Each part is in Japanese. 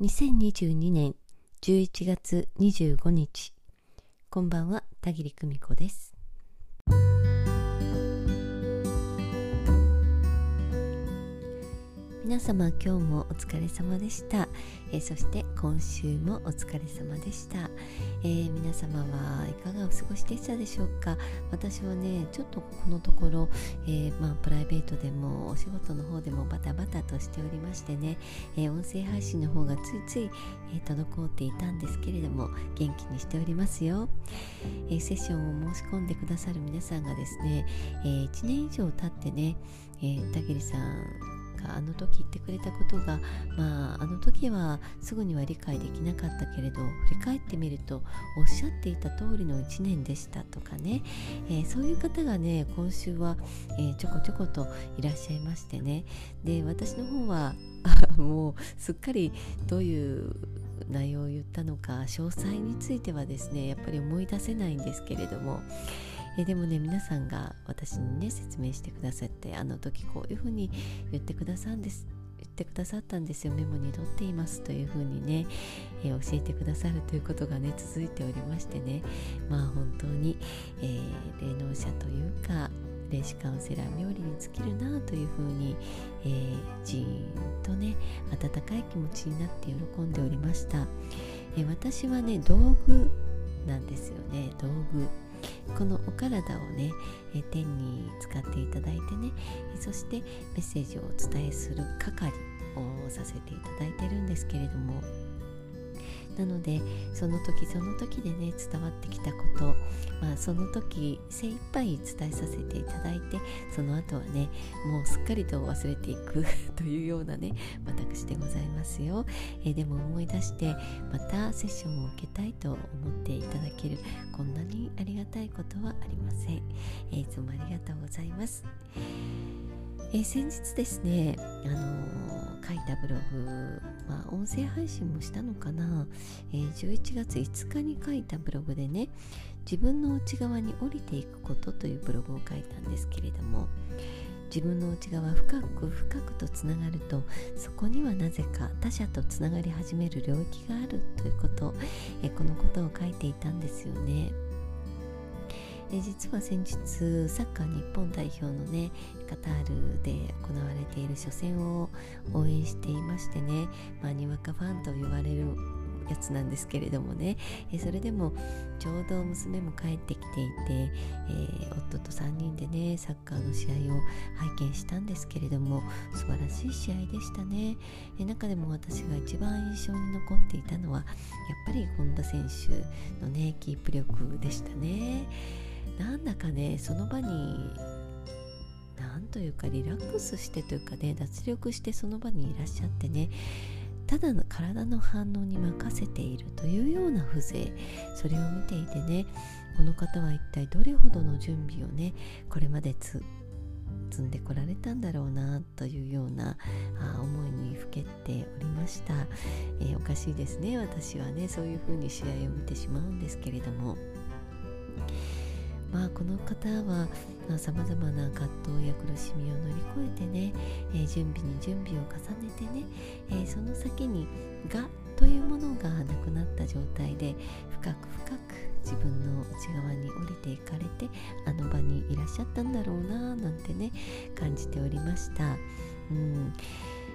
2022年11月25日こんばんは田切久美子です。皆様今日もお疲れ様でした、えー、そして今週もお疲れ様でした、えー、皆様はいかがお過ごしでしたでしょうか？私はねちょっとこのところ、えー、まあ、プライベートでもお仕事の方でもバタバタとしておりましてね、え音声配信の方がついつい、え滞っていたんですけれども元気にしておりますよ、えセッションを申し込んでくださる皆さんがですね、え1年以上経ってね、え田切さんかあの時言ってくれたことがまああの時はすぐには理解できなかったけれど振り返ってみるとおっしゃっていた通りの1年でしたとかね、えー、そういう方がね今週は、えー、ちょこちょこといらっしゃいましてね。で私の方は もうすっかりどういう内容を言ったのか詳細についてはですねやっぱり思い出せないんですけれども。えでもね皆さんが私にね説明してくださってあの時こういうふうに言ってくださんです言ってくださったんですよ。メモに取っていますというふうにね、えー、教えてくださるということがね続いておりましてね。まあ本当に、えー、霊能者というか霊視カウンセラー冥利に尽きるなというふうに、えー、じーんとね温かい気持ちになって喜んでおりました、え、私はね道具なんですよね。道具。このお体をね、天に使っていただいてねそしてメッセージをお伝えする係をさせていただいてるんですけれどもなのでその時その時でね伝わってきたこと、まあ、その時精一杯伝えさせていただいてその後はねもうすっかりと忘れていく というようなね私でございますよ、えー、でも思い出してまたセッションを受けたいと思っていただけるこんなにありがたいことはありません、えー、いつもありがとうございます、え、先日ですねあの書いたブログ、まあ、音声配信もしたのかな、えー、11月5日に書いたブログでね自分の内側に降りていくことというブログを書いたんですけれども自分の内側深く深くとつながるとそこにはなぜか他者とつながり始める領域があるということ、えこのことを書いていたんですよね。え実は先日サッカー日本代表のねカタールで行われている初戦を応援していましてね、まあ、にわかファンと言われるやつなんですけれどもね、えそれでもちょうど娘も帰ってきていて、えー、夫と3人でねサッカーの試合を拝見したんですけれども素晴らしい試合でしたね、え中でも私が一番印象に残っていたのはやっぱり本田選手のねキープ力でしたね。なんだかねその場になんというかリラックスしてというかね脱力してその場にいらっしゃってねただの体の反応に任せているというような風情それを見ていてねこの方は一体どれほどの準備をねこれまで積んでこられたんだろうなというようなあ思いにふけておりました、えー、おかしいですね私はねそういう風に試合を見てしまうんですけれども。まあ、この方はさまざ、まな葛藤や苦しみを乗り越えてね、えー、準備に準備を重ねてね、えー、その先に「が」というものがなくなった状態で深く深く自分の内側に降りていかれてあの場にいらっしゃったんだろうななんてね感じておりました。うん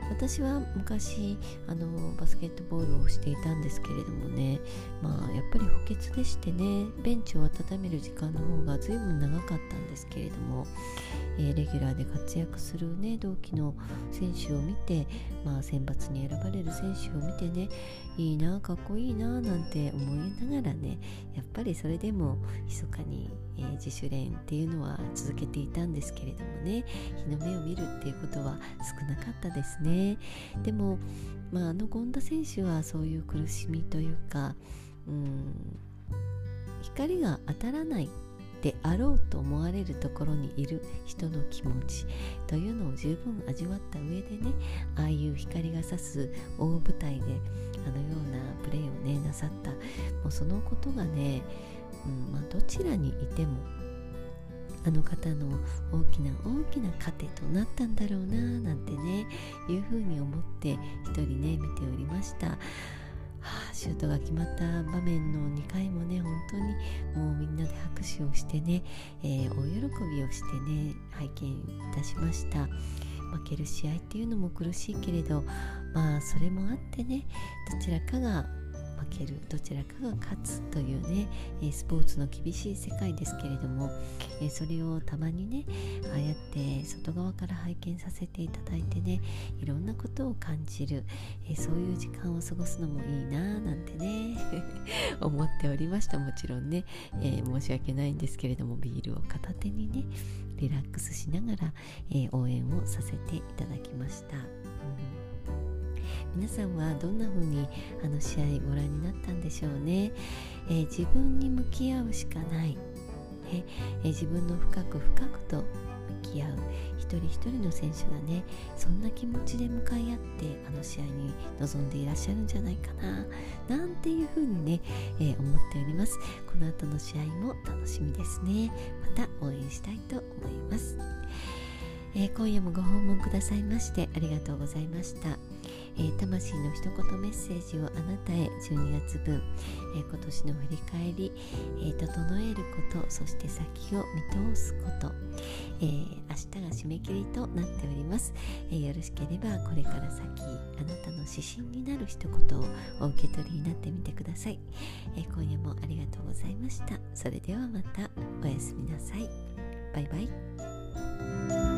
私は昔あのバスケットボールをしていたんですけれどもねまあやっぱり補欠でしてねベンチを温める時間の方が随分長かったんですけれども、えー、レギュラーで活躍するね同期の選手を見て、まあ、選抜に選ばれる選手を見てねいいなかっこいいななんて思いながらねやっぱりそれでも密かに、えー、自主練っていうのは続けていたんですけれどもね日の目を見るっていうことは少なかったですね。でも、まあ、あの権田選手はそういう苦しみというかうん光が当たらないであろうと思われるところにいる人の気持ちというのを十分味わった上でねああいう光が差す大舞台であのようなプレーをねなさったもうそのことがね、うんまあ、どちらにいてもあの方の大きな大きな糧となったんだろうななんてねいうふうに思って一人ね見ておりました。はあ、シュートが決まった場面の2回もね本当にもうみんなで拍手をしてね、えー、大喜びをしてね拝見いたしました。負ける試合っていうのも苦しいけれどまあそれもあってねどちらかが負けるどちらかが勝つというね、スポーツの厳しい世界ですけれども、それをたまにねああやって外側から拝見させていただいてねいろんなことを感じる、えそういう時間を過ごすのもいいななんてね 思っておりましたもちろんね、えー、申し訳ないんですけれどもビールを片手にねリラックスしながら、えー、応援をさせていただきました。うん皆さんはどんな風にあの試合ご覧になったんでしょうね、えー、自分に向き合うしかない、ね。えー、自分の深く深くと向き合う。一人一人の選手がねそんな気持ちで向かい合ってあの試合に臨んでいらっしゃるんじゃないかな。なんていう風にね、えー、思っております。この後の試合も楽しみですね。また応援したいと思います、え今夜もご訪問くださいましてありがとうございました。えー、魂の一言メッセージをあなたへ12月分、えー、今年の振り返り、えー、整えることそして先を見通すこと、え明日が締め切りとなっております、えよろしければこれから先あなたの指針になる一言をお受け取りになってみてください、え今夜もありがとうございました。それではまたおやすみなさい。バイバイ。